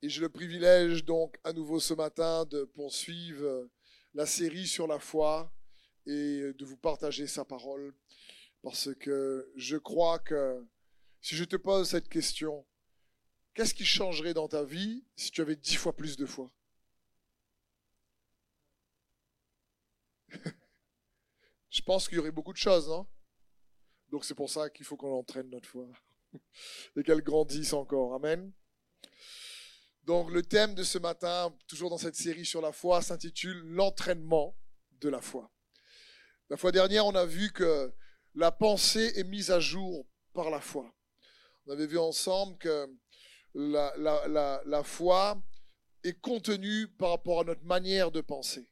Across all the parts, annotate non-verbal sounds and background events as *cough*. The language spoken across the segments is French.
Et j'ai le privilège donc à nouveau ce matin de poursuivre la série sur la foi et de vous partager sa parole. Parce que je crois que si je te pose cette question, qu'est-ce qui changerait dans ta vie si tu avais dix fois plus de foi? *laughs* Je pense qu'il y aurait beaucoup de choses, non? Donc c'est pour ça qu'il faut qu'on entraîne notre foi *laughs* et qu'elle grandisse encore. Amen. Donc le thème de ce matin, toujours dans cette série sur la foi, s'intitule L'entraînement de la foi. La fois dernière, on a vu que la pensée est mise à jour par la foi. On avait vu ensemble que la, foi est contenue par rapport à notre manière de penser.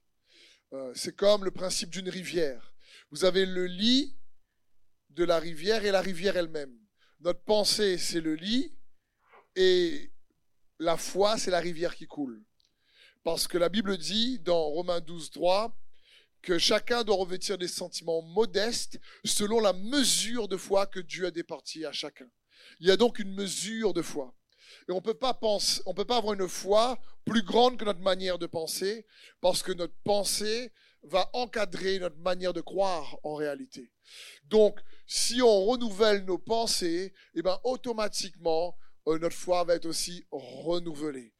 Euh, c'est comme le principe d'une rivière. Vous avez le lit de la rivière et la rivière elle-même. Notre pensée, c'est le lit et la foi, c'est la rivière qui coule. Parce que la Bible dit dans Romains 12, 3 que chacun doit revêtir des sentiments modestes selon la mesure de foi que Dieu a départie à chacun. Il y a donc une mesure de foi. Et on on peut pas avoir une foi plus grande que notre manière de penser, parce que notre pensée va encadrer notre manière de croire en réalité. Donc, si on renouvelle nos pensées, eh ben, automatiquement, notre foi va être aussi renouvelée.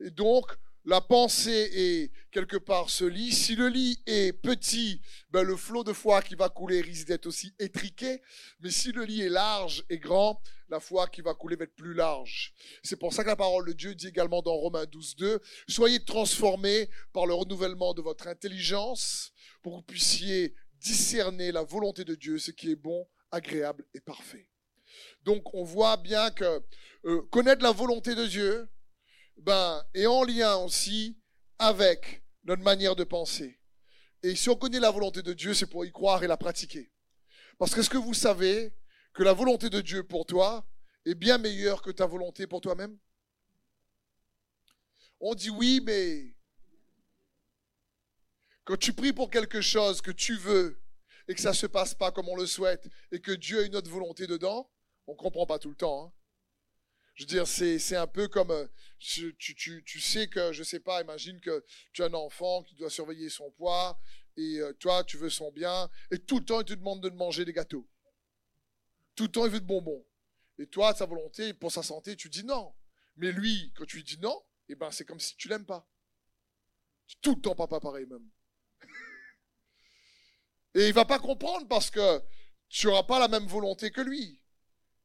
Et donc, la pensée est quelque part ce lit. Si le lit est petit, ben le flot de foi qui va couler risque d'être aussi étriqué. Mais si le lit est large et grand, la foi qui va couler va être plus large. C'est pour ça que la parole de Dieu dit également dans Romains 12, 2, soyez transformés par le renouvellement de votre intelligence pour que vous puissiez discerner la volonté de Dieu, ce qui est bon, agréable et parfait. Donc on voit bien que euh, connaître la volonté de Dieu, ben, est en lien aussi avec notre manière de penser. Et si on connaît la volonté de Dieu, c'est pour y croire et la pratiquer. Parce que est-ce que vous savez que la volonté de Dieu pour toi est bien meilleure que ta volonté pour toi-même? On dit oui, mais quand tu pries pour quelque chose que tu veux et que ça ne se passe pas comme on le souhaite et que Dieu a une autre volonté dedans, on ne comprend pas tout le temps. Hein. Je veux dire, c'est un peu comme euh, tu, tu, tu, sais que, je sais pas, imagine que tu as un enfant qui doit surveiller son poids et euh, toi, tu veux son bien et tout le temps, il te demande de manger des gâteaux. Tout le temps, il veut de bonbons. Et toi, sa volonté, pour sa santé, tu dis non. Mais lui, quand tu lui dis non, eh ben, c'est comme si tu l'aimes pas. Tout le temps, papa, pareil même. *laughs* et il va pas comprendre parce que tu n'auras pas la même volonté que lui.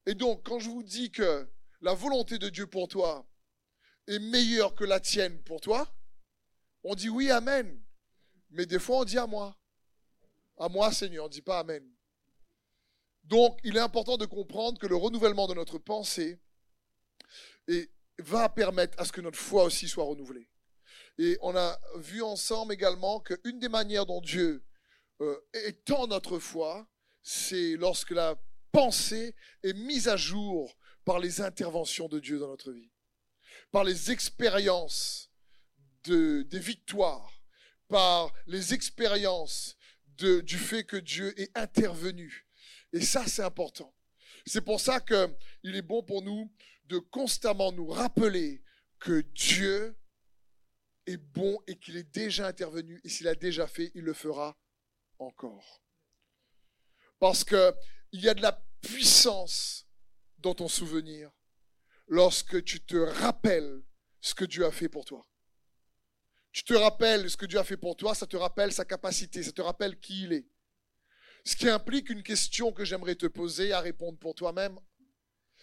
Et donc, quand je vous dis que la volonté de Dieu pour toi est meilleure que la tienne pour toi, on dit oui, Amen. Mais des fois, on dit à moi. À moi, Seigneur, on ne dit pas Amen. Donc, il est important de comprendre que le renouvellement de notre pensée va permettre à ce que notre foi aussi soit renouvelée. Et on a vu ensemble également qu'une des manières dont Dieu euh, étend notre foi, c'est lorsque la pensée est mise à jour par les interventions de Dieu dans notre vie, par les expériences de, des victoires, par les expériences du fait que Dieu est intervenu. Et ça, c'est important. C'est pour ça qu'il est bon pour nous de constamment nous rappeler que Dieu est bon et qu'il est déjà intervenu. Et s'il a déjà fait, il le fera encore. Parce qu'il y a de la puissance dans ton souvenir lorsque tu te rappelles ce que Dieu a fait pour toi. Tu te rappelles ce que Dieu a fait pour toi, ça te rappelle sa capacité, ça te rappelle qui il est. Ce qui implique une question que j'aimerais te poser à répondre pour toi-même,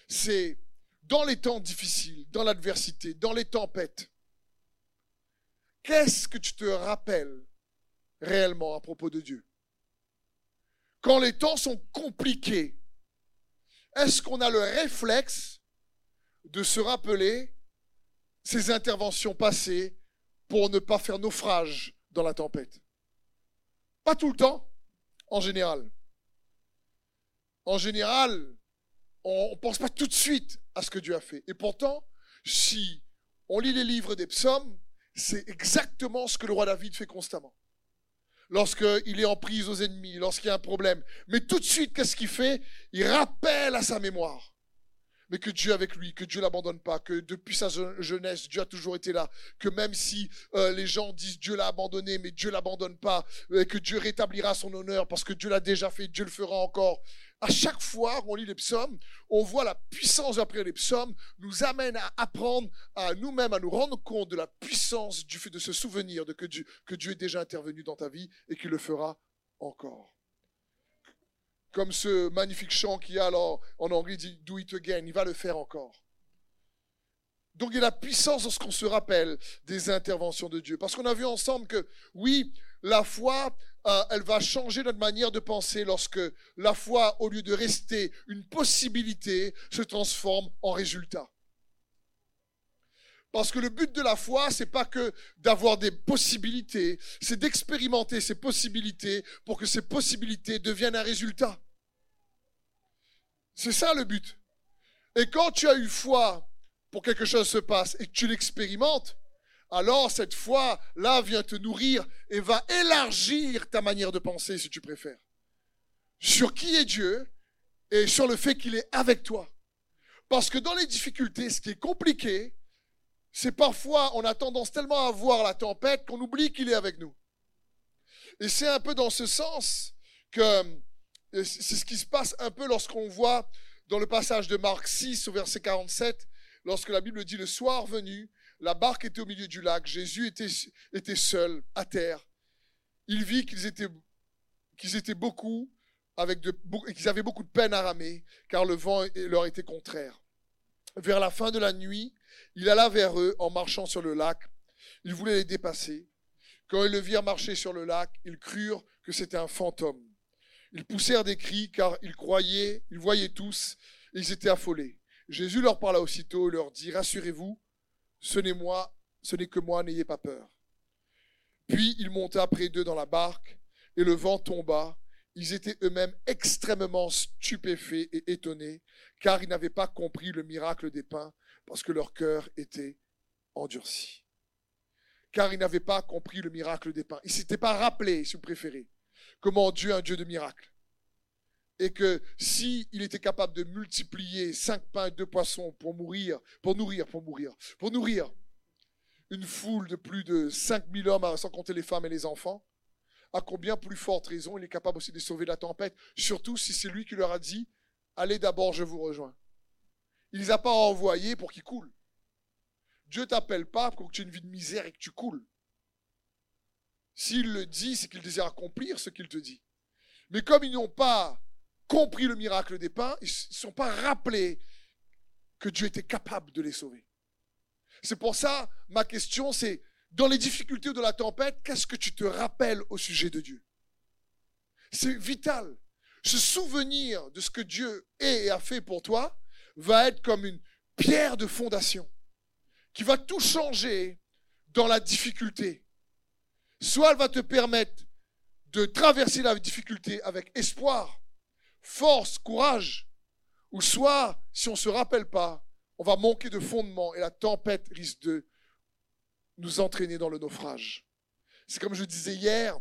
c'est dans les temps difficiles, dans l'adversité, dans les tempêtes, qu'est-ce que tu te rappelles réellement à propos de Dieu? Quand les temps sont compliqués, est-ce qu'on a le réflexe de se rappeler ces interventions passées pour ne pas faire naufrage dans la tempête? Pas tout le temps, en général. En général, on ne pense pas tout de suite à ce que Dieu a fait. Et pourtant, si on lit les livres des psaumes, c'est exactement ce que le roi David fait constamment lorsqu'il est en prise aux ennemis, lorsqu'il y a un problème. Mais tout de suite, qu'est-ce qu'il fait? Il rappelle à sa mémoire. mais que Dieu est avec lui, que Dieu l'abandonne pas, que depuis sa jeunesse, Dieu a toujours été là, que même si euh, les gens disent Dieu l'a abandonné, mais Dieu l'abandonne pas, et que Dieu rétablira son honneur parce que Dieu l'a déjà fait, Dieu le fera encore. À chaque fois qu'on lit les psaumes, on voit la puissance après les psaumes nous amène à apprendre à nous-mêmes à nous rendre compte de la puissance du fait de se souvenir de que Dieu, que Dieu est déjà intervenu dans ta vie et qu'il le fera encore comme ce magnifique chant qui a alors en anglais dit Do it again, il va le faire encore. Donc il y a la puissance lorsqu'on se rappelle des interventions de Dieu. Parce qu'on a vu ensemble que oui, la foi, euh, elle va changer notre manière de penser lorsque la foi, au lieu de rester une possibilité, se transforme en résultat. Parce que le but de la foi, c'est pas que d'avoir des possibilités, c'est d'expérimenter ces possibilités pour que ces possibilités deviennent un résultat. C'est ça le but. Et quand tu as eu foi pour que quelque chose se passe et que tu l'expérimentes, alors cette foi-là vient te nourrir et va élargir ta manière de penser, si tu préfères, sur qui est Dieu et sur le fait qu'il est avec toi. Parce que dans les difficultés, ce qui est compliqué, c'est parfois on a tendance tellement à voir la tempête qu'on oublie qu'il est avec nous. Et c'est un peu dans ce sens que c'est ce qui se passe un peu lorsqu'on voit dans le passage de Marc 6 au verset 47, lorsque la Bible dit le soir venu, la barque était au milieu du lac, Jésus était, seul à terre. Il vit qu'ils étaient, beaucoup qu'ils avaient beaucoup de peine à ramer, car le vent leur était contraire. Vers la fin de la nuit, il alla vers eux en marchant sur le lac. Il voulait les dépasser. Quand ils le virent marcher sur le lac, ils crurent que c'était un fantôme. Ils poussèrent des cris car ils croyaient, ils voyaient tous, et ils étaient affolés. Jésus leur parla aussitôt et leur dit, rassurez-vous, ce n'est moi, ce n'est que moi, n'ayez pas peur. Puis il monta près d'eux dans la barque, et le vent tomba. Ils étaient eux-mêmes extrêmement stupéfaits et étonnés, car ils n'avaient pas compris le miracle des pains, parce que leur cœur était endurci. Car ils n'avaient pas compris le miracle des pains. Ils ne s'étaient pas rappelés, si vous préférez, comment Dieu est un Dieu de miracles. Et que si il était capable de multiplier cinq pains et deux poissons pour mourir, pour nourrir, pour mourir, pour nourrir une foule de plus de 5000 hommes, sans compter les femmes et les enfants, à combien plus forte raison il est capable aussi de sauver la tempête, surtout si c'est lui qui leur a dit, allez d'abord, je vous rejoins. Il les a pas envoyés pour qu'ils coulent. Dieu t'appelle pas pour que tu aies une vie de misère et que tu coules. S'il le dit, c'est qu'il désire accomplir ce qu'il te dit. Mais comme ils n'ont pas compris le miracle des pains, ils ne sont pas rappelés que Dieu était capable de les sauver. C'est pour ça, ma question, c'est, dans les difficultés de la tempête, qu'est-ce que tu te rappelles au sujet de Dieu? C'est vital. Se souvenir de ce que Dieu est et a fait pour toi va être comme une pierre de fondation qui va tout changer dans la difficulté. Soit elle va te permettre de traverser la difficulté avec espoir, force, courage, ou soit, si on ne se rappelle pas, on va manquer de fondement et la tempête risque de nous entraîner dans le naufrage. C'est comme je disais hier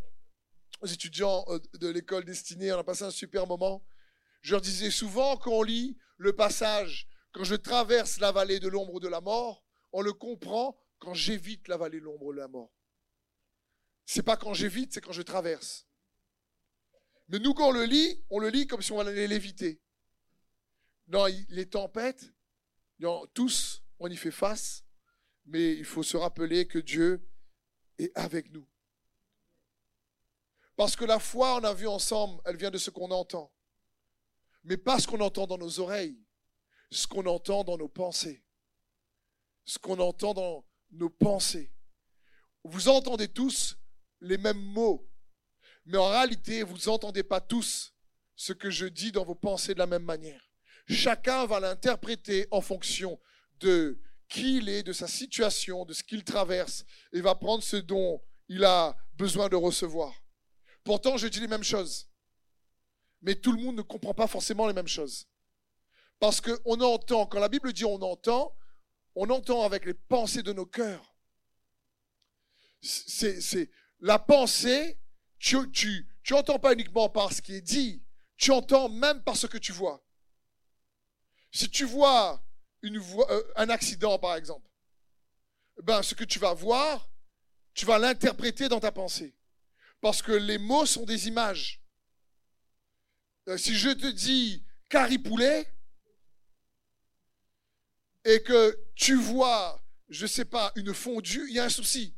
aux étudiants euh, de l'école destinée, on a passé un super moment. Je leur disais souvent quand on lit le passage, quand je traverse la vallée de l'ombre de la mort, on le comprend quand j'évite la vallée de l'ombre de la mort. C'est pas quand j'évite, c'est quand je traverse. Mais nous, quand on le lit, on le lit comme si on allait l'éviter. Non, les tempêtes, tous, on y fait face, mais il faut se rappeler que Dieu est avec nous. Parce que la foi, on a vu ensemble, elle vient de ce qu'on entend. Mais pas ce qu'on entend dans nos oreilles, ce qu'on entend dans nos pensées. Ce qu'on entend dans nos pensées. Vous entendez tous les mêmes mots. Mais en réalité, vous n'entendez pas tous ce que je dis dans vos pensées de la même manière. Chacun va l'interpréter en fonction de qui il est, de sa situation, de ce qu'il traverse, et va prendre ce dont il a besoin de recevoir. Pourtant, je dis les mêmes choses. Mais tout le monde ne comprend pas forcément les mêmes choses. Parce qu'on entend, quand la Bible dit on entend, on entend avec les pensées de nos cœurs. C'est, la pensée, tu, tu, entends pas uniquement par ce qui est dit, tu entends même par ce que tu vois. Si tu vois euh, un accident, par exemple, ben, ce que tu vas voir, tu vas l'interpréter dans ta pensée. Parce que les mots sont des images. Euh, si je te dis Carrie Poulet et que tu vois, je sais pas, une fondue, il y a un souci.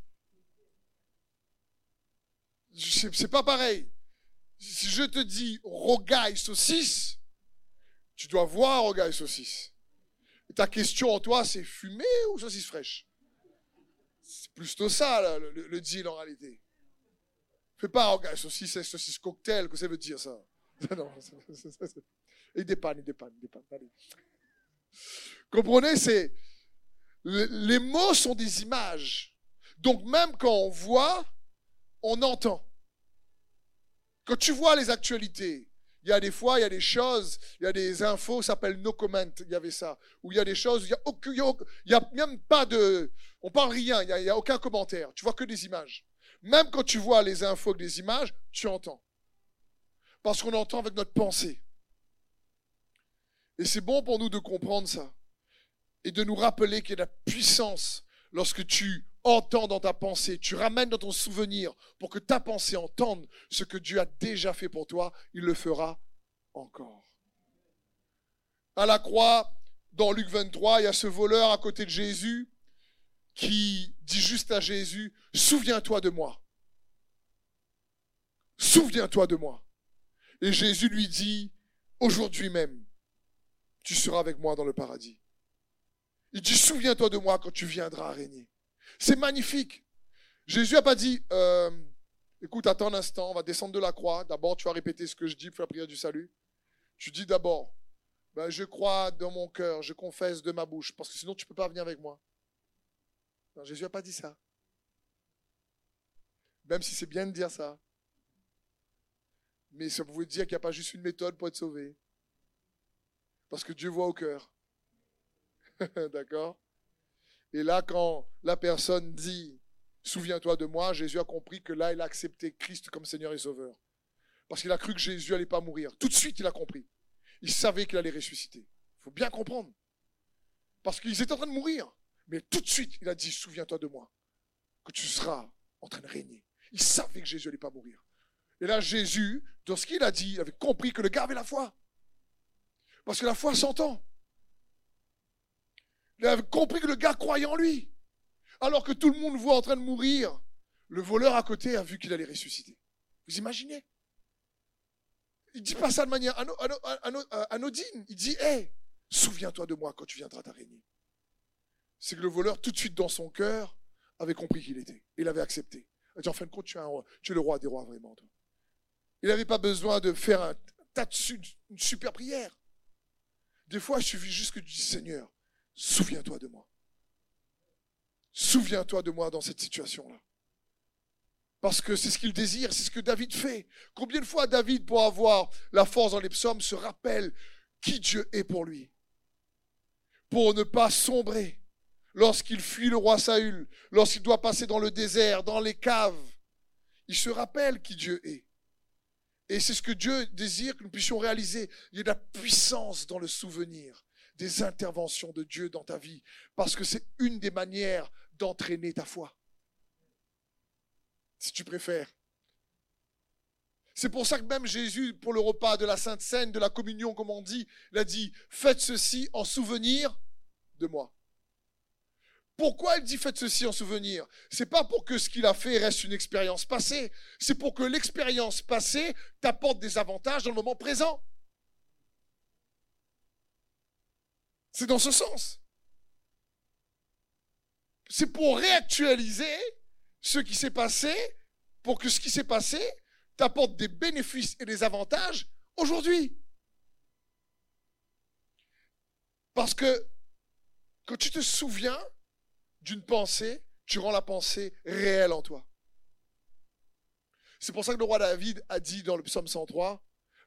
C'est pas pareil. Si je te dis rogaille saucisse, tu dois voir rogaille saucisse. Ta question en toi, c'est fumé ou saucisse fraîche? C'est plutôt ça, là, le, deal en réalité. Fais pas rogaille saucisse saucisse cocktail, que ça veut dire ça? *laughs* Non, il dépanne, il dépanne, il dépanne. Comprenez, c'est le- les mots sont des images. Donc même quand on voit, on entend. Quand tu vois les actualités, il y a des fois, il y a des choses, il y a des infos, ça s'appelle no comment, il y avait ça. Où il y a des choses, il y a aucun, il y a même pas de, on parle rien, il y a, a aucun commentaire. Tu vois que des images. Même quand tu vois les infos avec des images, tu entends. Parce qu'on entend avec notre pensée. Et c'est bon pour nous de comprendre ça. Et de nous rappeler qu'il y a de la puissance lorsque tu entends dans ta pensée, tu ramènes dans ton souvenir pour que ta pensée entende ce que Dieu a déjà fait pour toi, il le fera encore. À la croix, dans Luc 23, il y a ce voleur à côté de Jésus qui dit juste à Jésus, souviens-toi de moi. Souviens-toi de moi. Et Jésus lui dit, aujourd'hui même, tu seras avec moi dans le paradis. Il dit, souviens-toi de moi quand tu viendras régner. C'est magnifique. Jésus n'a pas dit, euh, écoute, attends un instant, on va descendre de la croix. D'abord, tu vas répéter ce que je dis pour la prière du salut. Tu dis d'abord, ben, je crois dans mon cœur, je confesse de ma bouche, parce que sinon tu ne peux pas venir avec moi. Non, Jésus n'a pas dit ça. Même si c'est bien de dire ça. Mais ça veut dire qu'il n'y a pas juste une méthode pour être sauvé. Parce que Dieu voit au cœur. *laughs* D'accord? Et là, quand la personne dit Souviens-toi de moi, Jésus a compris que là, il a accepté Christ comme Seigneur et Sauveur. Parce qu'il a cru que Jésus n'allait pas mourir. Tout de suite, il a compris. Il savait qu'il allait ressusciter. Il faut bien comprendre. Parce qu'ils étaient en train de mourir. Mais tout de suite, il a dit Souviens-toi de moi, que tu seras en train de régner. Il savait que Jésus n'allait pas mourir. Et là, Jésus, dans ce qu'il a dit, avait compris que le gars avait la foi. Parce que la foi s'entend. Il avait compris que le gars croyait en lui. Alors que tout le monde voit en train de mourir, le voleur à côté a vu qu'il allait ressusciter. Vous imaginez? Il dit pas ça de manière euh, anodine. Il dit, hé, souviens-toi de moi quand tu viendras à régner. C'est que le voleur, tout de suite dans son cœur, avait compris qu'il était. Il avait accepté. Il a dit, en fin de compte, tu es, tu le roi des rois, vraiment. toi. Il n'avait pas besoin de faire un tas de une super prière. Des fois, il suffit juste que tu dis, Seigneur, souviens-toi de moi. Souviens-toi de moi dans cette situation-là. Parce que c'est ce qu'il désire, c'est ce que David fait. Combien de fois David, pour avoir la force dans les psaumes, se rappelle qui Dieu est pour lui? Pour ne pas sombrer lorsqu'il fuit le roi Saül, lorsqu'il doit passer dans le désert, dans les caves. Il se rappelle qui Dieu est. Et c'est ce que Dieu désire que nous puissions réaliser. Il y a de la puissance dans le souvenir des interventions de Dieu dans ta vie, parce que c'est une des manières d'entraîner ta foi. Si tu préfères. C'est pour ça que même Jésus, pour le repas de la Sainte Seine, de la communion, comme on dit, il a dit, faites ceci en souvenir de moi. Pourquoi il dit faites ceci en souvenir? C'est pas pour que ce qu'il a fait reste une expérience passée, c'est pour que l'expérience passée t'apporte des avantages dans le moment présent. C'est dans ce sens. C'est pour réactualiser ce qui s'est passé, pour que ce qui s'est passé t'apporte des bénéfices et des avantages aujourd'hui. Parce que quand tu te souviens d'une pensée, tu rends la pensée réelle en toi. C'est pour ça que le roi David a dit dans le psaume 103,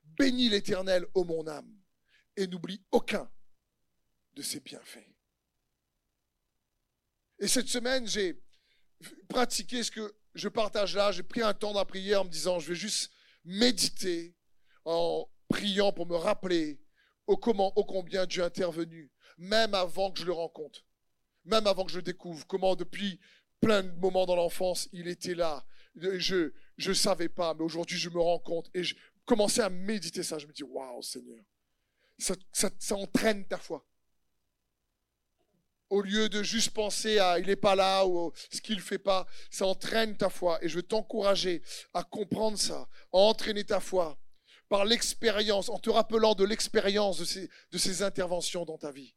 Bénis l'Éternel, ô mon âme, et n'oublie aucun de ses bienfaits. Et cette semaine, j'ai pratiqué ce que je partage là. J'ai pris un temps dans la prière en me disant, je vais juste méditer en priant pour me rappeler au comment, au combien Dieu est intervenu, même avant que je le rencontre, même avant que je le découvre, comment depuis plein de moments dans l'enfance, il était là. Je ne savais pas, mais aujourd'hui je me rends compte et je commençais à méditer ça. Je me dis, waouh Seigneur, ça, ça entraîne ta foi au lieu de juste penser à il n'est pas là ou ce qu'il ne fait pas, ça entraîne ta foi. Et je veux t'encourager à comprendre ça, à entraîner ta foi par l'expérience, en te rappelant de l'expérience de ces, de ces interventions dans ta vie.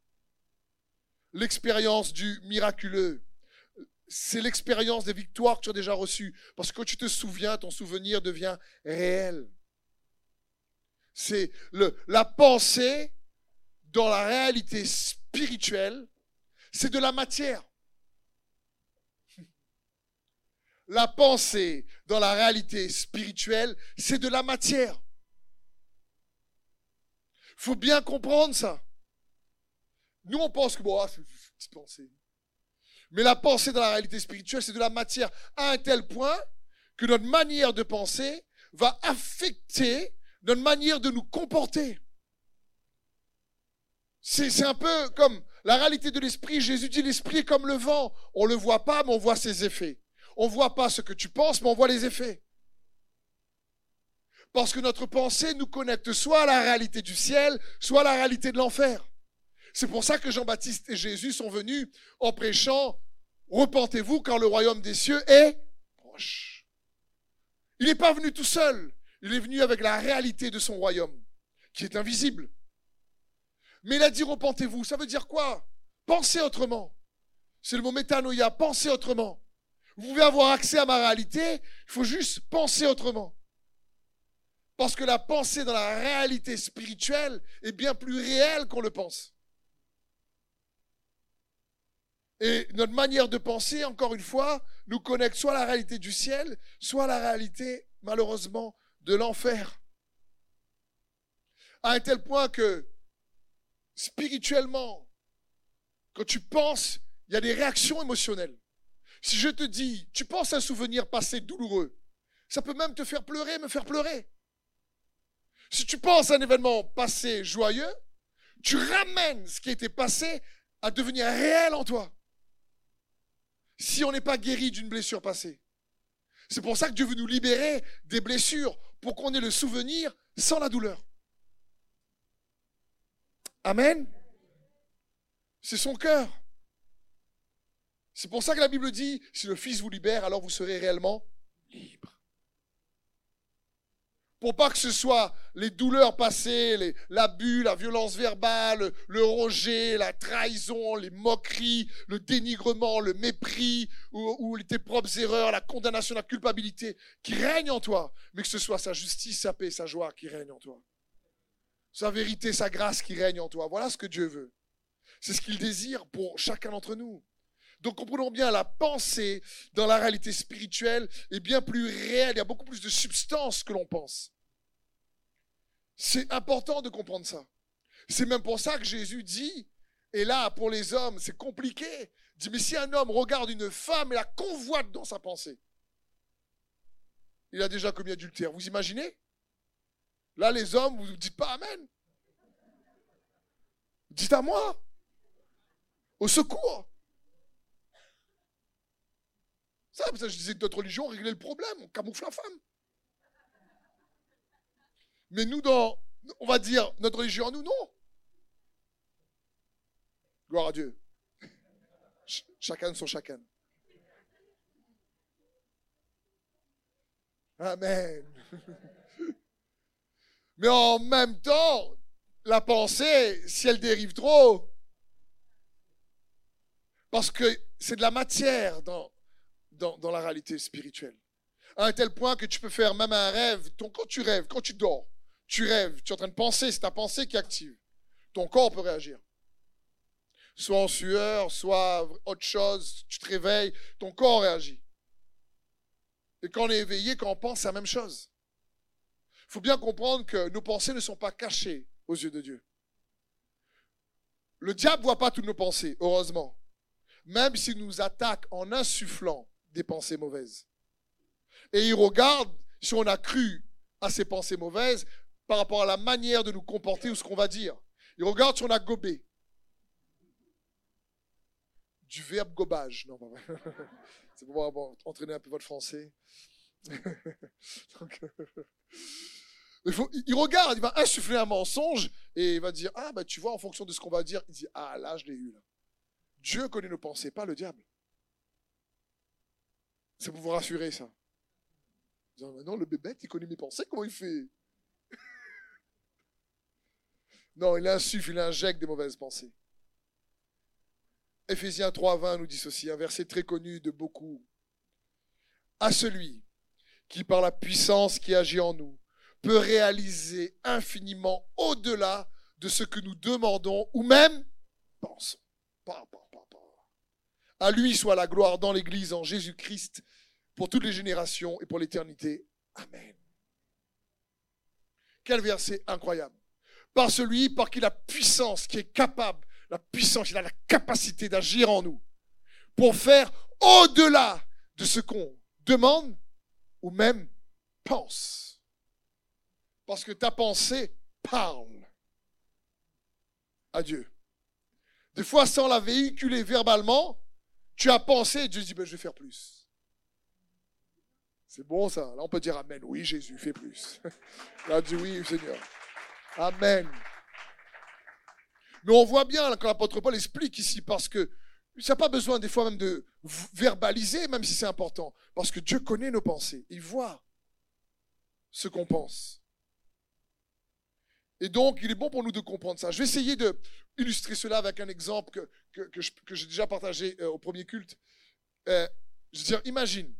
L'expérience du miraculeux, c'est l'expérience des victoires que tu as déjà reçues. Parce que quand tu te souviens, ton souvenir devient réel. C'est la pensée dans la réalité spirituelle c'est de la matière. La pensée dans la réalité spirituelle, c'est de la matière. Il faut bien comprendre ça. Nous, on pense que bon, ah, c'est une petite pensée. Mais la pensée dans la réalité spirituelle, c'est de la matière à un tel point que notre manière de penser va affecter notre manière de nous comporter. C'est un peu comme la réalité de l'esprit, Jésus dit l'esprit est comme le vent. On ne le voit pas, mais on voit ses effets. On ne voit pas ce que tu penses, mais on voit les effets. Parce que notre pensée nous connecte soit à la réalité du ciel, soit à la réalité de l'enfer. C'est pour ça que Jean-Baptiste et Jésus sont venus en prêchant Repentez-vous car le royaume des cieux est proche. Il n'est pas venu tout seul, il est venu avec la réalité de son royaume, qui est invisible. Mais il a dit repentez-vous. Ça veut dire quoi? Pensez autrement. C'est le mot métanoïa, pensez autrement. Vous pouvez avoir accès à ma réalité, il faut juste penser autrement. Parce que la pensée dans la réalité spirituelle est bien plus réelle qu'on le pense. Et notre manière de penser, encore une fois, nous connecte soit à la réalité du ciel, soit à la réalité, malheureusement, de l'enfer. À un tel point que spirituellement, quand tu penses, il y a des réactions émotionnelles. Si je te dis, tu penses à un souvenir passé douloureux, ça peut même te faire pleurer, me faire pleurer. Si tu penses à un événement passé joyeux, tu ramènes ce qui été passé à devenir réel en toi. Si on n'est pas guéri d'une blessure passée. C'est pour ça que Dieu veut nous libérer des blessures, pour qu'on ait le souvenir sans la douleur. Amen. C'est son cœur. C'est pour ça que la Bible dit, si le Fils vous libère, alors vous serez réellement libre. Pour pas que ce soit les douleurs passées, l'abus, la violence verbale, le rejet, la trahison, les moqueries, le dénigrement, le mépris, ou, tes propres erreurs, la condamnation, la culpabilité, qui règnent en toi, mais que ce soit sa justice, sa paix, sa joie qui règnent en toi sa vérité, sa grâce qui règne en toi. Voilà ce que Dieu veut. C'est ce qu'il désire pour chacun d'entre nous. Donc comprenons bien, la pensée dans la réalité spirituelle est bien plus réelle, il y a beaucoup plus de substance que l'on pense. C'est important de comprendre ça. C'est même pour ça que Jésus dit, et là pour les hommes c'est compliqué, il dit mais si un homme regarde une femme et la convoite dans sa pensée, il a déjà commis adultère. Vous imaginez? Là, les hommes, vous ne dites pas Amen. Dites à moi. Au secours. Ça, je disais que notre religion réglait le problème, on camoufle la femme. Mais nous, dans, on va dire, notre religion, nous, non. Gloire à Dieu. chacun son chacun. Amen. *laughs* Mais en même temps, la pensée, si elle dérive trop, parce que c'est de la matière dans, la réalité spirituelle. À un tel point que tu peux faire même un rêve. Ton, quand tu rêves, quand tu dors, tu rêves, tu es en train de penser, c'est ta pensée qui active. Ton corps peut réagir. Soit en sueur, soit autre chose, tu te réveilles, ton corps réagit. Et quand on est éveillé, quand on pense, c'est la même chose. Faut bien comprendre que nos pensées ne sont pas cachées aux yeux de Dieu. Le diable ne voit pas toutes nos pensées, heureusement. Même s'il nous attaque en insufflant des pensées mauvaises. Et il regarde si on a cru à ces pensées mauvaises par rapport à la manière de nous comporter ou ce qu'on va dire. Il regarde si on a gobé. Du verbe gobage. Non. *laughs* C'est pour pouvoir entraîner un peu votre français. *laughs* Donc, il, regarde, il va insuffler un mensonge et il va dire Ah, bah tu vois, en fonction de ce qu'on va dire, il dit Ah, là, je l'ai eu. Là. Dieu connaît nos pensées, pas le diable. C'est pour vous rassurer, ça. non, le bébé, il connaît mes pensées, comment il fait? *laughs* Non, il insuffle, il injecte des mauvaises pensées. Éphésiens 3, 20 nous dit ceci, un verset très connu de beaucoup. À celui qui, par la puissance qui agit en nous, peut réaliser infiniment au-delà de ce que nous demandons ou même pensons. À lui soit la gloire dans l'Église en Jésus-Christ pour toutes les générations et pour l'éternité. Amen. Quel verset incroyable. Par celui par qui la puissance, qui est capable, la puissance, il a la capacité d'agir en nous pour faire au-delà de ce qu'on demande ou même pense. Parce que ta pensée parle à Dieu. Des fois, sans la véhiculer verbalement, tu as pensé et Dieu dit, ben, je vais faire plus. C'est bon ça. Là, on peut dire Amen. Oui, Jésus, fais plus. *laughs* Là, dit oui, Seigneur. Amen. Mais on voit bien quand l'apôtre Paul explique ici, parce que ça n'a pas besoin des fois même de verbaliser, même si c'est important, parce que Dieu connaît nos pensées. Il voit ce qu'on pense. Et donc, il est bon pour nous de comprendre ça. Je vais essayer de illustrer cela avec un exemple que, que, j'ai déjà partagé euh, au premier culte. Euh, je veux dire, imagine,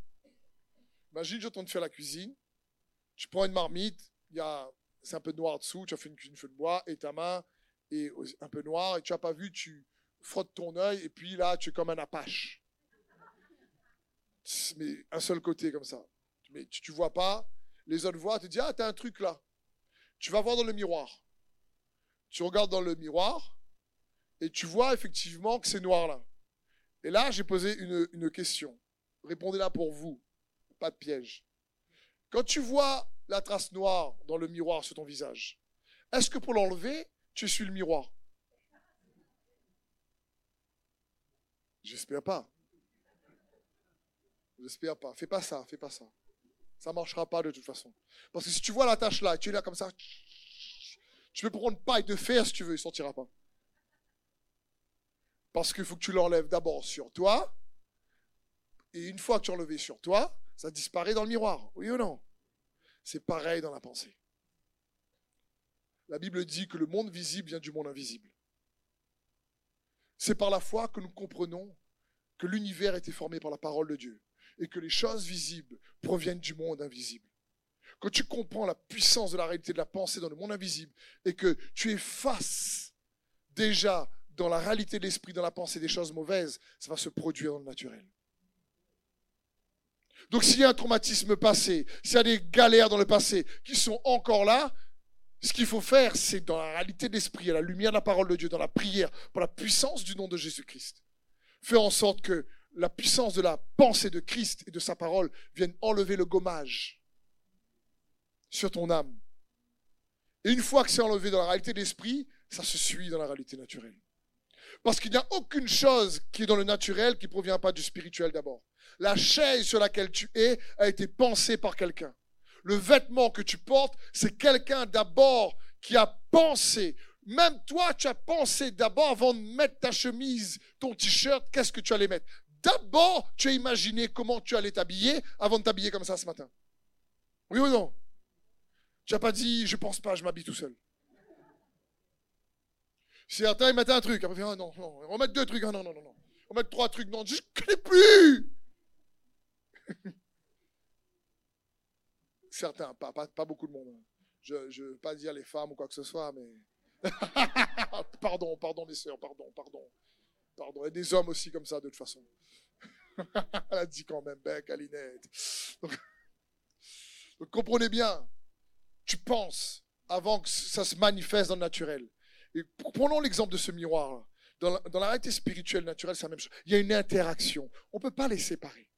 imagine, je de faire la cuisine, tu prends une marmite, y a, c'est un peu noir dessous, tu as fait une cuisine feu de bois, et ta main est un peu noire, et tu n'as pas vu, tu frottes ton œil, et puis là, tu es comme un apache. Mais un seul côté comme ça. Mais tu ne vois pas, les autres voient, tu te dis, ah, tu as un truc là. Tu vas voir dans le miroir. Tu regardes dans le miroir et tu vois effectivement que c'est noir là. Et là, j'ai posé une, question. Répondez-la pour vous. Pas de piège. Quand tu vois la trace noire dans le miroir sur ton visage, est-ce que pour l'enlever, tu suis le miroir? J'espère pas. J'espère pas. Fais pas ça, fais pas ça. Ça ne marchera pas de toute façon. Parce que si tu vois la tâche là, tu es là comme ça, tu peux prendre paille de fer si tu veux, il ne sortira pas. Parce qu'il faut que tu l'enlèves d'abord sur toi. Et une fois que tu as enlevé sur toi, ça disparaît dans le miroir. Oui ou non? C'est pareil dans la pensée. La Bible dit que le monde visible vient du monde invisible. C'est par la foi que nous comprenons que l'univers a été formé par la parole de Dieu et que les choses visibles proviennent du monde invisible. Quand tu comprends la puissance de la réalité de la pensée dans le monde invisible et que tu es face déjà dans la réalité de l'esprit, dans la pensée des choses mauvaises, ça va se produire dans le naturel. Donc s'il y a un traumatisme passé, s'il y a des galères dans le passé qui sont encore là, ce qu'il faut faire, c'est dans la réalité de l'esprit, à la lumière de la parole de Dieu, dans la prière, pour la puissance du nom de Jésus-Christ, faire en sorte que la puissance de la pensée de Christ et de sa parole vienne enlever le gommage sur ton âme. Et une fois que c'est enlevé dans la réalité de l'esprit, ça se suit dans la réalité naturelle. Parce qu'il n'y a aucune chose qui est dans le naturel qui ne provient pas du spirituel d'abord. La chaise sur laquelle tu es a été pensée par quelqu'un. Le vêtement que tu portes, c'est quelqu'un d'abord qui a pensé. Même toi, tu as pensé d'abord avant de mettre ta chemise, ton t-shirt, qu'est-ce que tu allais mettre? D'abord, tu as imaginé comment tu allais t'habiller avant de t'habiller comme ça ce matin. Oui ou non? Tu n'as pas dit, je pense pas, je m'habille tout seul. Certains, ils mettent un truc. Après, ah, non, on mettre deux trucs. Ah, non, non, non. On mettre trois trucs. Non, je ne connais plus. *laughs* Certains, pas, beaucoup de monde. Je ne veux pas dire les femmes ou quoi que ce soit, mais. *laughs* pardon, pardon, mes soeurs, pardon, pardon. Pardon. Et des hommes aussi comme ça, de toute façon. *laughs* Elle a dit quand même, bec, Alinette. Donc, comprenez bien, tu penses avant que ça se manifeste dans le naturel. Prenons l'exemple de ce miroir. Dans la, dans la réalité spirituelle naturelle, c'est la même chose. Il y a une interaction. On ne peut pas les séparer.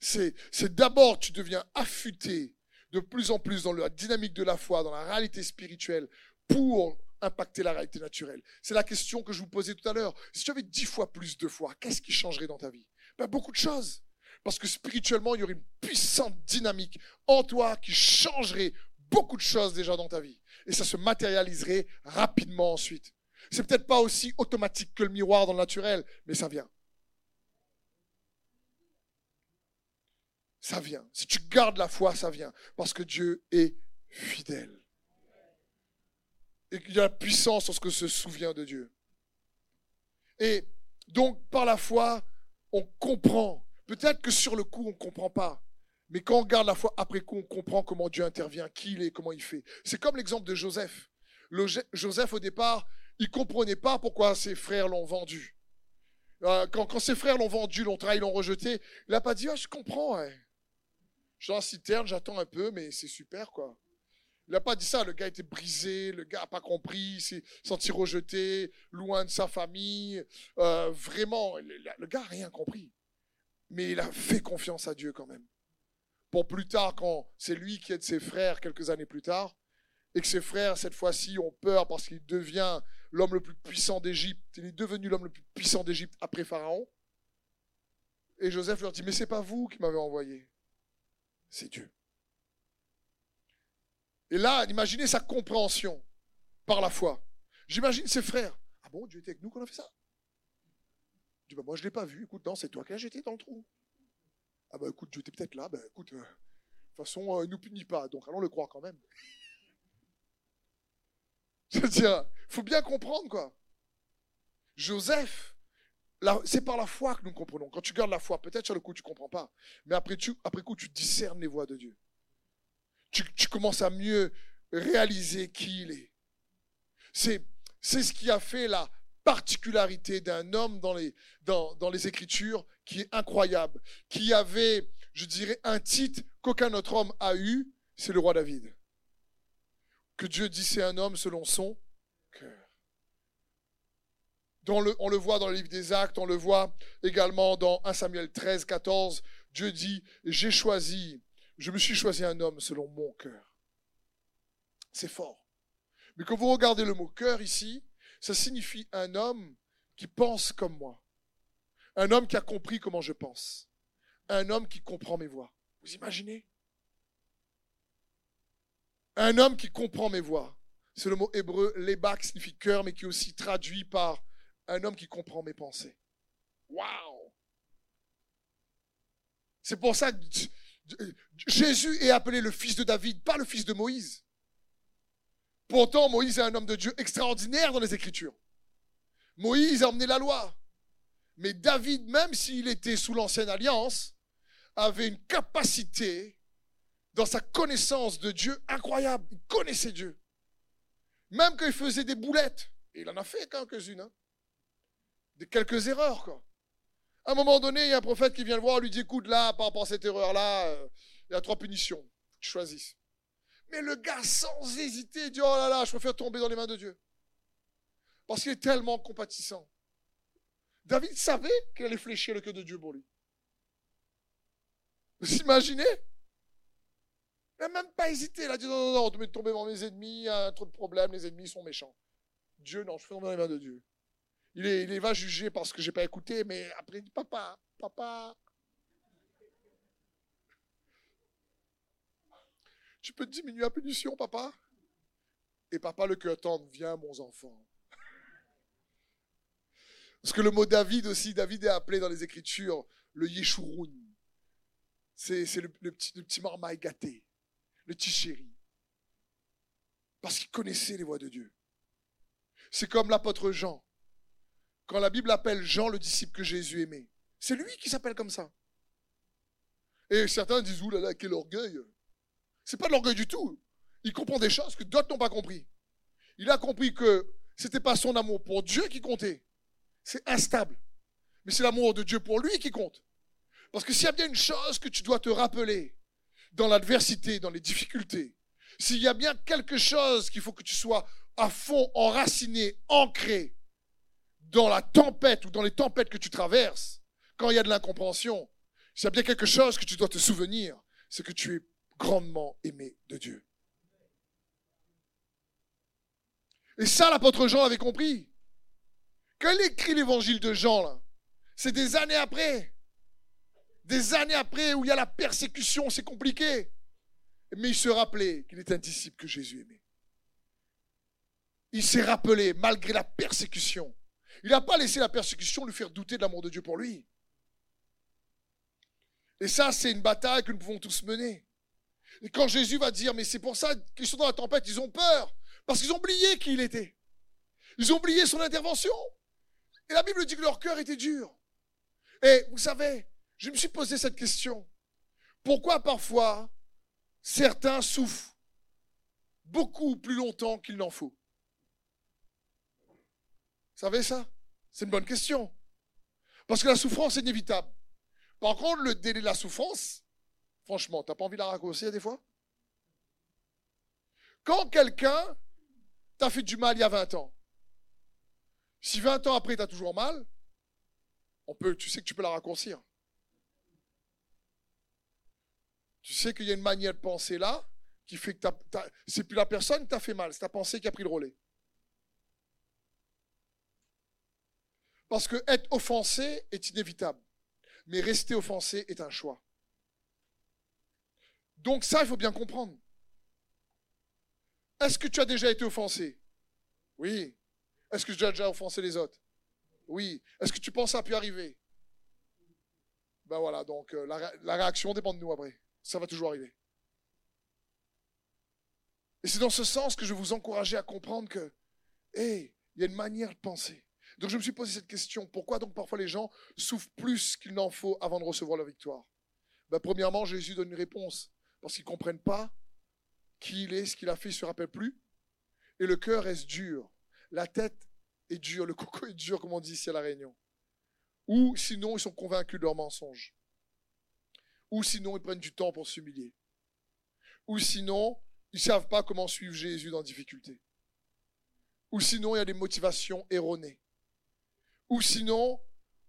C'est d'abord, tu deviens affûté de plus en plus dans la dynamique de la foi, dans la réalité spirituelle, pour impacter la réalité naturelle C'est la question que je vous posais tout à l'heure. Si tu avais dix fois plus de foi, qu'est-ce qui changerait dans ta vie? Ben, Beaucoup de choses. Parce que spirituellement, il y aurait une puissante dynamique en toi qui changerait beaucoup de choses déjà dans ta vie. Et ça se matérialiserait rapidement ensuite. C'est peut-être pas aussi automatique que le miroir dans le naturel, mais ça vient. Ça vient. Si tu gardes la foi, ça vient. Parce que Dieu est fidèle. Et qu'il y a la puissance ce que se souvient de Dieu. Et donc, par la foi, on comprend. Peut-être que sur le coup, on ne comprend pas. Mais quand on garde la foi après coup, on comprend comment Dieu intervient, qui il est, comment il fait. C'est comme l'exemple de Joseph. Joseph, au départ, il ne comprenait pas pourquoi ses frères l'ont vendu. Euh, quand, ses frères l'ont vendu, l'ont trahi, l'ont rejeté, il n'a pas dit, ah, je comprends. Je suis citerne, j'attends un peu, mais c'est super, quoi. Il n'a pas dit ça, le gars était brisé, le gars n'a pas compris, s'est senti rejeté, loin de sa famille. Euh, vraiment, le, le gars n'a rien compris. Mais il a fait confiance à Dieu quand même. Pour plus tard, quand c'est lui qui aide ses frères quelques années plus tard, et que ses frères, cette fois-ci, ont peur parce qu'il devient l'homme le plus puissant d'Égypte. Il est devenu l'homme le plus puissant d'Égypte après Pharaon. Et Joseph leur dit, mais c'est pas vous qui m'avez envoyé c'est Dieu. Et là, imaginez sa compréhension par la foi. J'imagine ses frères. Ah bon, Dieu était avec nous quand on a fait ça? Je bah, moi je ne l'ai pas vu. Écoute, non, c'est toi qui as jeté dans le trou. Ah bah écoute, Dieu était peut-être là. Bah écoute, euh, de toute façon, euh, il ne nous punit pas, donc allons le croire quand même. *laughs* Je veux dire, il faut bien comprendre quoi. Joseph, c'est par la foi que nous comprenons. Quand tu gardes la foi, peut-être sur le coup tu ne comprends pas, mais après, tu, après coup tu discernes les voies de Dieu. Tu, commences à mieux réaliser qui il est. C'est, c'est ce qui a fait la particularité d'un homme dans les, dans, dans les Écritures qui est incroyable, qui avait, je dirais, un titre qu'aucun autre homme a eu, c'est le roi David. Que Dieu dit c'est un homme selon son on le voit dans le livre des Actes, on le voit également dans 1 Samuel 13, 14. Dieu dit, j'ai choisi, je me suis choisi un homme selon mon cœur. C'est fort. Mais quand vous regardez le mot cœur ici, ça signifie un homme qui pense comme moi. Un homme qui a compris comment je pense. Un homme qui comprend mes voix. Vous imaginez? Un homme qui comprend mes voix. C'est le mot hébreu, lebak signifie cœur, mais qui est aussi traduit par un homme qui comprend mes pensées. Waouh C'est pour ça que Jésus est appelé le fils de David, pas le fils de Moïse. Pourtant, Moïse est un homme de Dieu extraordinaire dans les Écritures. Moïse a emmené la loi. Mais David, même s'il était sous l'ancienne alliance, avait une capacité dans sa connaissance de Dieu incroyable. Il connaissait Dieu. Même quand il faisait des boulettes, et il en a fait quelques-unes, hein quelques erreurs. Quoi. À un moment donné, il y a un prophète qui vient le voir, lui dit écoute, là, par rapport à cette erreur-là, euh, il y a trois punitions. Tu choisis. Mais le gars, sans hésiter, dit oh là là, je préfère tomber dans les mains de Dieu. Parce qu'il est tellement compatissant. David savait qu'il allait fléchir le cœur de Dieu pour lui. Vous imaginez? Il n'a même pas hésité. Il a dit non, non, non, on tomber dans mes ennemis, il y a trop de problèmes, les ennemis sont méchants. Dieu, non, je fais tomber dans les mains de Dieu. Il, va juger parce que je n'ai pas écouté, mais après il dit Papa, papa. Tu peux diminuer la punition, papa Et papa, le cœur tendre, viens, mon enfant. Parce que le mot David aussi, David est appelé dans les Écritures le Yeshurun. C'est le, petit, le petit marmaille gâté, le petit chéri. Parce qu'il connaissait les voies de Dieu. C'est comme l'apôtre Jean quand la Bible appelle Jean le disciple que Jésus aimait. C'est lui qui s'appelle comme ça. Et certains disent, oulala, quel orgueil. C'est pas de l'orgueil du tout. Il comprend des choses que d'autres n'ont pas compris. Il a compris que c'était pas son amour pour Dieu qui comptait. C'est instable. Mais c'est l'amour de Dieu pour lui qui compte. Parce que s'il y a bien une chose que tu dois te rappeler dans l'adversité, dans les difficultés, s'il y a bien quelque chose qu'il faut que tu sois à fond enraciné, ancré, dans la tempête ou dans les tempêtes que tu traverses, quand il y a de l'incompréhension, s'il y a bien quelque chose que tu dois te souvenir, c'est que tu es grandement aimé de Dieu. Et ça, l'apôtre Jean l'avait compris. Quand il écrit l'évangile de Jean, là, c'est des années après. Des années après où il y a la persécution, c'est compliqué. Mais il se rappelait qu'il était un disciple que Jésus aimait. Il s'est rappelé, malgré la persécution. Il n'a pas laissé la persécution lui faire douter de l'amour de Dieu pour lui. Et ça, c'est une bataille que nous pouvons tous mener. Et quand Jésus va dire, mais c'est pour ça qu'ils sont dans la tempête, ils ont peur. Parce qu'ils ont oublié qui il était. Ils ont oublié son intervention. Et la Bible dit que leur cœur était dur. Et vous savez, je me suis posé cette question. Pourquoi parfois certains souffrent beaucoup plus longtemps qu'il n'en faut? Savez ça C'est une bonne question. Parce que la souffrance est inévitable. Par contre, le délai de la souffrance, franchement, t'as pas envie de la raccourcir des fois? Quand quelqu'un t'a fait du mal il y a 20 ans, si 20 ans après tu as toujours mal, on peut, tu sais que tu peux la raccourcir. Tu sais qu'il y a une manière de penser là qui fait que c'est plus la personne qui t'a fait mal, c'est ta pensée qui a pris le relais. Parce que être offensé est inévitable, mais rester offensé est un choix. Donc ça, il faut bien comprendre. Est-ce que tu as déjà été offensé? Oui. Est-ce que tu as déjà offensé les autres? Oui. Est-ce que tu penses que ça a pu arriver? Ben voilà, donc euh, la, réaction dépend de nous après ça va toujours arriver. Et c'est dans ce sens que je vous encourager à comprendre que, hé, il y a une manière de penser. Donc je me suis posé cette question, pourquoi donc parfois les gens souffrent plus qu'il n'en faut avant de recevoir la victoire? Ben, Premièrement, Jésus donne une réponse, parce qu'ils ne comprennent pas qui il est, ce qu'il a fait, ils ne se rappellent plus. Et le cœur reste dur, la tête est dure, le coco est dur, comme on dit ici à La Réunion. Ou sinon, ils sont convaincus de leur mensonge. Ou sinon, ils prennent du temps pour s'humilier. Ou sinon, ils ne savent pas comment suivre Jésus dans difficulté. Ou sinon, il y a des motivations erronées. Ou sinon,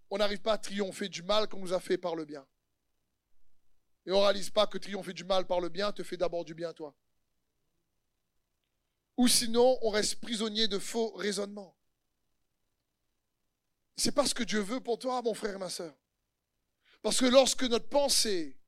on n'arrive pas à triompher du mal qu'on nous a fait par le bien. Et on ne réalise pas que triompher du mal par le bien te fait d'abord du bien toi. Ou sinon, on reste prisonnier de faux raisonnements. C'est pas ce que Dieu veut pour toi, mon frère et ma soeur. Parce que lorsque notre pensée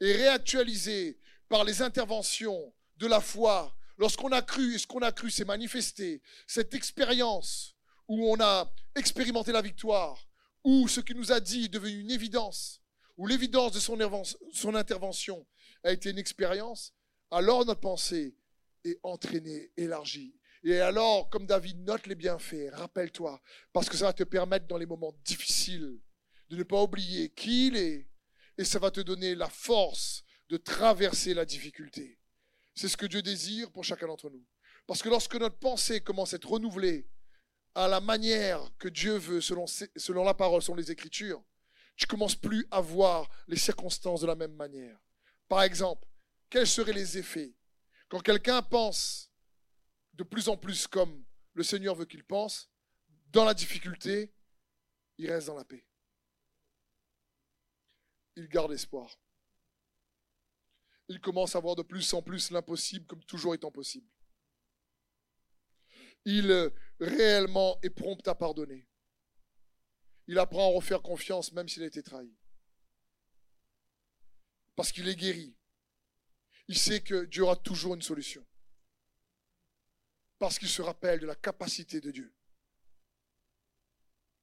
est réactualisée par les interventions de la foi, lorsqu'on a cru, et ce qu'on a cru s'est manifesté, cette expérience où on a expérimenté la victoire, où ce qu'il nous a dit est devenu une évidence, où l'évidence de son, intervention a été une expérience, alors notre pensée est entraînée, élargie. Et alors, comme David note les bienfaits, rappelle-toi, parce que ça va te permettre dans les moments difficiles de ne pas oublier qui il est, et ça va te donner la force de traverser la difficulté. C'est ce que Dieu désire pour chacun d'entre nous. Parce que lorsque notre pensée commence à être renouvelée à la manière que Dieu veut, selon, la parole, selon les Écritures, tu commences plus à voir les circonstances de la même manière. Par exemple, quels seraient les effets? Quand quelqu'un pense de plus en plus comme le Seigneur veut qu'il pense, dans la difficulté, il reste dans la paix il garde espoir. Il commence à voir de plus en plus l'impossible comme toujours étant possible. Il euh, réellement est prompt à pardonner. Il apprend à refaire confiance même s'il a été trahi. Parce qu'il est guéri. Il sait que Dieu aura toujours une solution. Parce qu'il se rappelle de la capacité de Dieu.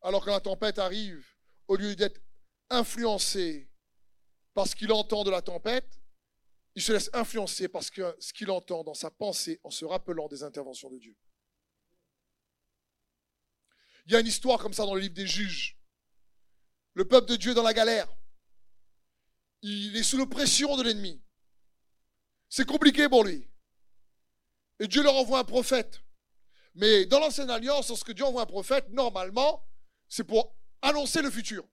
Alors que la tempête arrive, au lieu d'être influencé parce qu'il entend de la tempête, il se laisse influencer parce que ce qu'il entend dans sa pensée en se rappelant des interventions de Dieu. Il y a une histoire comme ça dans le livre des juges. Le peuple de Dieu est dans la galère. Il est sous l'oppression de l'ennemi. C'est compliqué pour lui. Et Dieu leur envoie un prophète. Mais dans l'ancienne alliance, lorsque Dieu envoie un prophète, normalement, c'est pour annoncer le futur.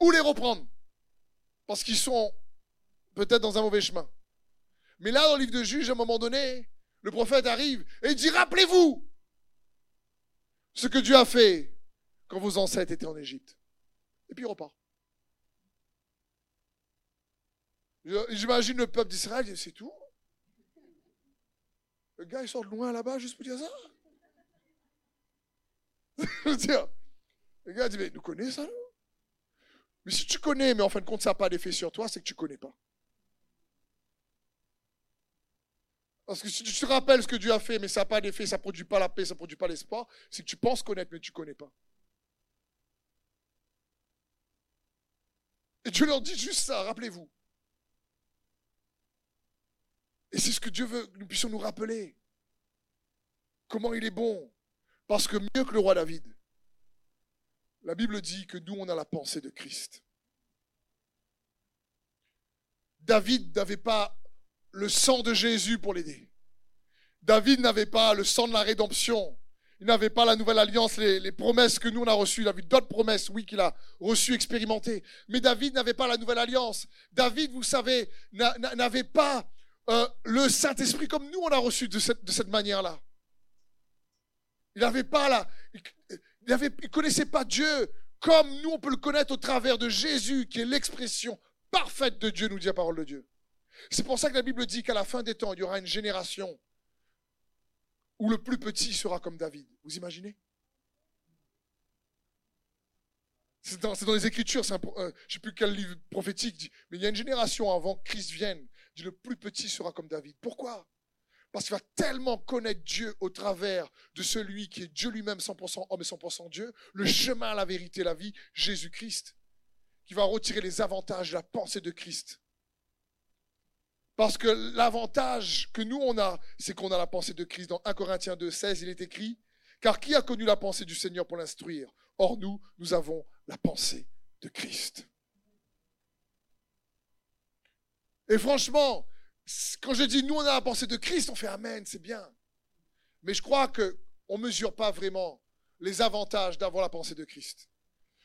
Ou les reprendre parce qu'ils sont peut-être dans un mauvais chemin. Mais là, dans le livre de Juge, à un moment donné, le prophète arrive et il dit, rappelez-vous ce que Dieu a fait quand vos ancêtres étaient en Égypte. Et puis il repart. J'imagine le peuple d'Israël, c'est tout. Le gars, il sort de loin là-bas juste pour dire ça. *laughs* Le gars dit, mais nous connaissons ça, Mais si tu connais, mais en fin de compte, ça n'a pas d'effet sur toi, c'est que tu ne connais pas. Parce que si tu te rappelles ce que Dieu a fait, mais ça n'a pas d'effet, ça ne produit pas la paix, ça ne produit pas l'espoir, c'est que tu penses connaître, mais tu ne connais pas. Et Dieu leur dit juste ça, rappelez-vous. Et c'est ce que Dieu veut que nous puissions nous rappeler. Comment il est bon. Parce que mieux que le roi David, la Bible dit que nous, on a la pensée de Christ. David n'avait pas le sang de Jésus pour l'aider. David n'avait pas le sang de la rédemption. Il n'avait pas la nouvelle alliance, les, promesses que nous on a reçues. Il avait d'autres promesses, oui, qu'il a reçues, expérimentées. Mais David n'avait pas la nouvelle alliance. David, vous savez, n'avait pas euh, le Saint-Esprit comme nous on a reçu de cette, de cette manière-là. Il n'avait pas la, il ne connaissait pas Dieu comme nous on peut le connaître au travers de Jésus, qui est l'expression parfaite de Dieu, nous dit la parole de Dieu. C'est pour ça que la Bible dit qu'à la fin des temps, il y aura une génération où le plus petit sera comme David. Vous imaginez? C'est dans, les Écritures, euh, je ne sais plus quel livre prophétique dit, mais il y a une génération avant que Christ vienne, dit le plus petit sera comme David. Pourquoi? Parce qu'il va tellement connaître Dieu au travers de celui qui est Dieu lui-même, 100% homme et 100% Dieu, le chemin, la vérité, la vie, Jésus-Christ, qui va retirer les avantages de la pensée de Christ. Parce que l'avantage que nous on a, c'est qu'on a la pensée de Christ. Dans 1 Corinthiens 2, 16, il est écrit, car qui a connu la pensée du Seigneur pour l'instruire? Or nous, nous avons la pensée de Christ. Et franchement, quand je dis nous on a la pensée de Christ, on fait Amen, c'est bien. Mais je crois qu'on ne mesure pas vraiment les avantages d'avoir la pensée de Christ.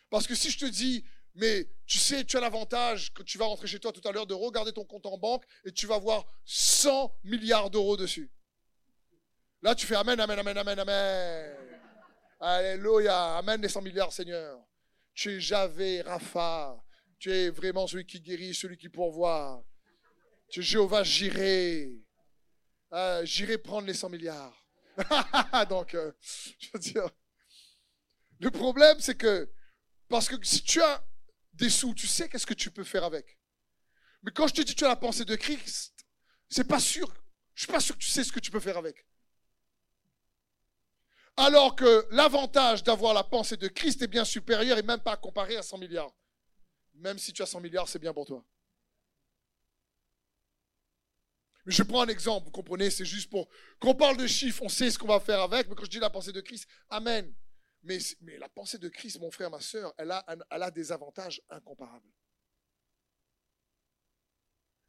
Parce que si je te dis mais tu sais, tu as l'avantage que tu vas rentrer chez toi tout à l'heure de regarder ton compte en banque et tu vas voir 100 milliards d'euros dessus. Là, tu fais Amen, Amen, Amen, Amen, Amen. Alléluia, Amen les 100 milliards, Seigneur. Tu es Javé, Rapha. Tu es vraiment celui qui guérit, celui qui pourvoit. Tu es Jéhovah, j'irai. Euh, j'irai prendre les 100 milliards. *laughs* Donc, euh, je veux dire, le problème, c'est que, parce que si tu as des sous, tu sais qu'est-ce que tu peux faire avec. Mais quand je te dis que tu as la pensée de Christ, c'est pas sûr. Je suis pas sûr que tu sais ce que tu peux faire avec. Alors que l'avantage d'avoir la pensée de Christ est bien supérieur et même pas comparé à 100 milliards. Même si tu as 100 milliards, c'est bien pour toi. Je prends un exemple, vous comprenez, c'est juste pour qu'on parle de chiffres, on sait ce qu'on va faire avec, mais quand je dis la pensée de Christ, Amen. Mais, la pensée de Christ, mon frère, ma soeur, elle a, des avantages incomparables.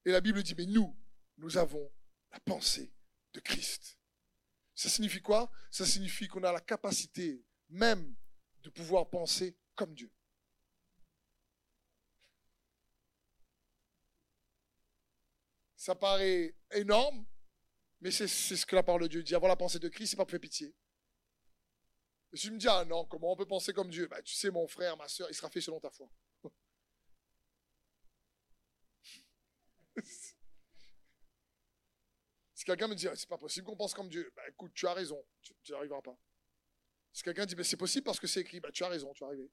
Et la Bible dit, mais nous, nous avons la pensée de Christ. Ça signifie quoi? Ça signifie qu'on a la capacité même de pouvoir penser comme Dieu. Ça paraît énorme, mais c'est ce que la parole de Dieu dit. Avoir la pensée de Christ, c'est pas pour faire pitié. Et tu me dis, ah non, comment on peut penser comme Dieu? Bah, Tu sais, mon frère, ma soeur, il sera fait selon ta foi. *laughs* si quelqu'un me dit, ah, c'est pas possible qu'on pense comme Dieu, bah, écoute, tu as raison, tu n'y arriveras pas. Si quelqu'un dit, mais c'est possible parce que c'est écrit, bah, tu as raison, tu vas arriver.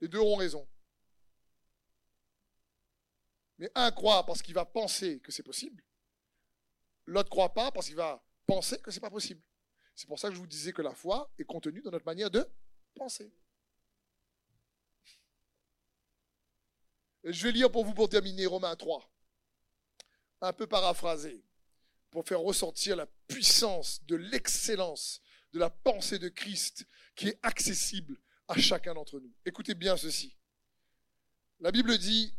Les deux auront raison. Mais un croit parce qu'il va penser que c'est possible. L'autre croit pas parce qu'il va penser que c'est pas possible. C'est pour ça que je vous disais que la foi est contenue dans notre manière de penser. je vais lire pour vous pour terminer Romains 3. Un peu paraphrasé, pour faire ressortir la puissance de l'excellence de la pensée de Christ qui est accessible à chacun d'entre nous. Écoutez bien ceci. La Bible dit,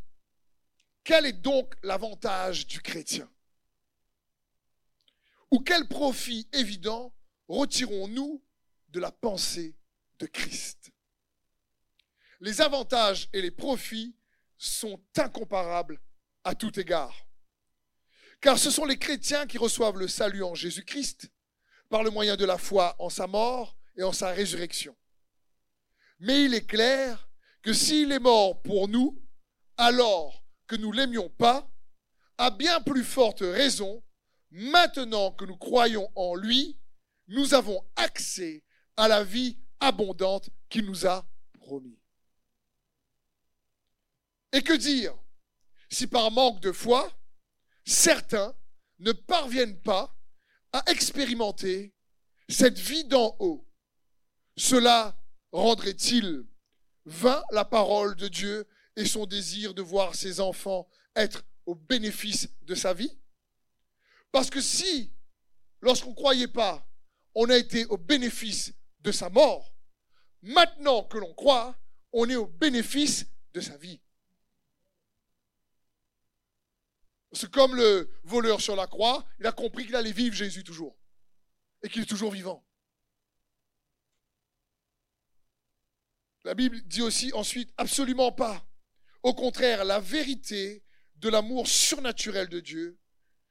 quel est donc l'avantage du chrétien? Ou quel profit évident retirons-nous de la pensée de Christ Les avantages et les profits sont incomparables à tout égard. Car ce sont les chrétiens qui reçoivent le salut en Jésus-Christ par le moyen de la foi en sa mort et en sa résurrection. Mais il est clair que s'il est mort pour nous, alors que nous l'aimions pas, à bien plus forte raison, maintenant que nous croyons en lui, nous avons accès à la vie abondante qu'il nous a promis. Et que dire si par manque de foi, certains ne parviennent pas à expérimenter cette vie d'en haut? Cela rendrait-il vain la parole de Dieu et son désir de voir ses enfants être au bénéfice de sa vie? Parce que si, lorsqu'on ne croyait pas, on a été au bénéfice de sa mort, maintenant que l'on croit, on est au bénéfice de sa vie. C'est comme le voleur sur la croix, il a compris qu'il allait vivre Jésus toujours. Et qu'il est toujours vivant. La Bible dit aussi ensuite absolument pas. Au contraire, la vérité de l'amour surnaturel de Dieu,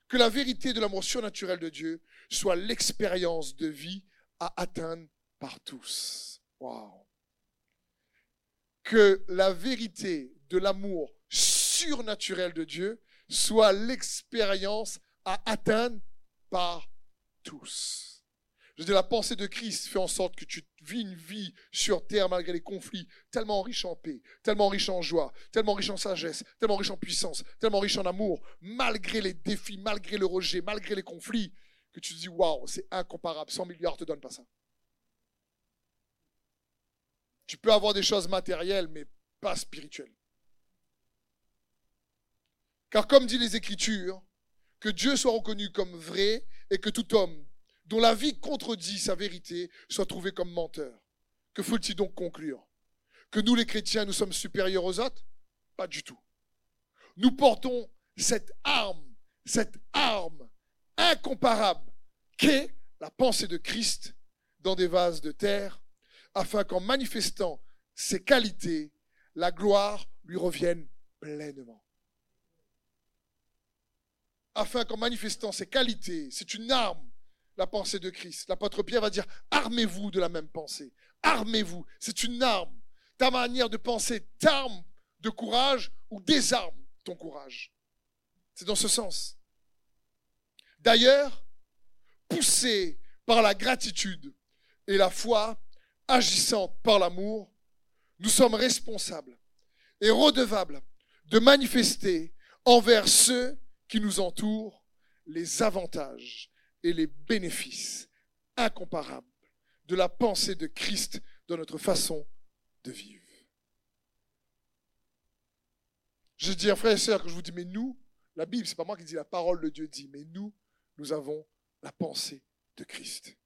que la vérité de l'amour surnaturel de Dieu soit l'expérience de vie à atteindre par tous. Que la vérité de l'amour surnaturel de Dieu soit l'expérience à atteindre par tous. Je dis, la pensée de Christ fait en sorte que tu vis une vie sur terre malgré les conflits, tellement riche en paix, tellement riche en joie, tellement riche en sagesse, tellement riche en puissance, tellement riche en amour, malgré les défis, malgré le rejet, malgré les conflits, que tu te dis, waouh, c'est incomparable, 100 milliards ne te donnent pas ça. Tu peux avoir des choses matérielles, mais pas spirituelles. Car comme dit les Écritures, que Dieu soit reconnu comme vrai et que tout homme dont la vie contredit sa vérité soit trouvé comme menteur. Que faut-il donc conclure? Que nous les chrétiens, nous sommes supérieurs aux autres? Pas du tout. Nous portons cette arme, cette arme incomparable qu'est la pensée de Christ dans des vases de terre, afin qu'en manifestant ses qualités, la gloire lui revienne pleinement afin qu'en manifestant ses qualités, c'est une arme, la pensée de Christ. L'apôtre Pierre va dire, armez-vous de la même pensée. Armez-vous. C'est une arme. Ta manière de penser t'arme de courage ou désarme ton courage. C'est dans ce sens. D'ailleurs, poussé par la gratitude et la foi, agissante par l'amour, nous sommes responsables et redevables de manifester envers ceux qui nous entourent les avantages et les bénéfices incomparables de la pensée de Christ dans notre façon de vivre. Je dis à frères et sœurs que je vous dis, mais nous, la Bible, c'est pas moi qui dis, la parole de Dieu dit, mais nous, nous avons la pensée de Christ.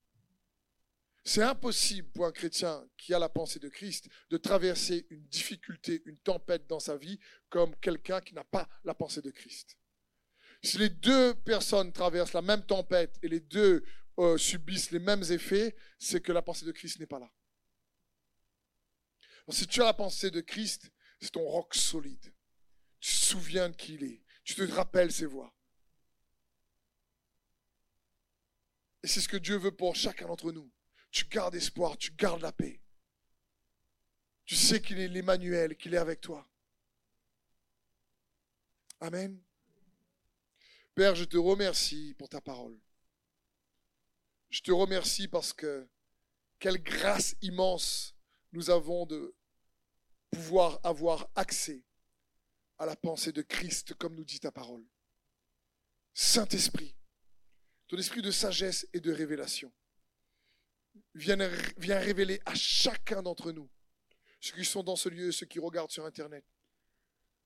C'est impossible pour un chrétien qui a la pensée de Christ de traverser une difficulté, une tempête dans sa vie comme quelqu'un qui n'a pas la pensée de Christ. Si les deux personnes traversent la même tempête et les deux euh, subissent les mêmes effets, c'est que la pensée de Christ n'est pas là. si tu as la pensée de Christ, c'est ton roc solide. Tu te souviens de qui il est. Tu te rappelles ses voix. Et c'est ce que Dieu veut pour chacun d'entre nous. Tu gardes espoir, tu gardes la paix. Tu sais qu'il est l'Emmanuel, qu'il est avec toi. Amen. Père, je te remercie pour ta parole. Je te remercie parce que quelle grâce immense nous avons de pouvoir avoir accès à la pensée de Christ, comme nous dit ta parole. Saint-Esprit, ton esprit de sagesse et de révélation, viens, viens révéler à chacun d'entre nous, ceux qui sont dans ce lieu, ceux qui regardent sur Internet,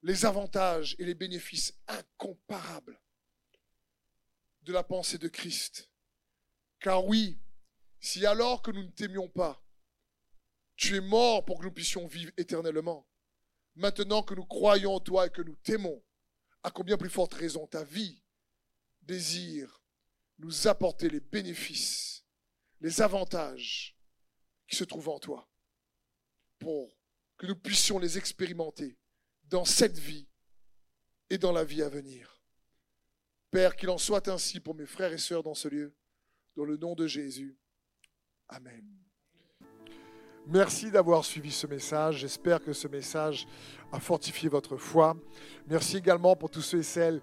les avantages et les bénéfices incomparables de la pensée de Christ. Car oui, si alors que nous ne t'aimions pas, tu es mort pour que nous puissions vivre éternellement, maintenant que nous croyons en toi et que nous t'aimons, à combien plus forte raison ta vie désire nous apporter les bénéfices, les avantages qui se trouvent en toi, pour que nous puissions les expérimenter dans cette vie et dans la vie à venir. Père, qu'il en soit ainsi pour mes frères et sœurs dans ce lieu, dans le nom de Jésus. Amen. Merci d'avoir suivi ce message. J'espère que ce message a fortifié votre foi. Merci également pour tous ceux et celles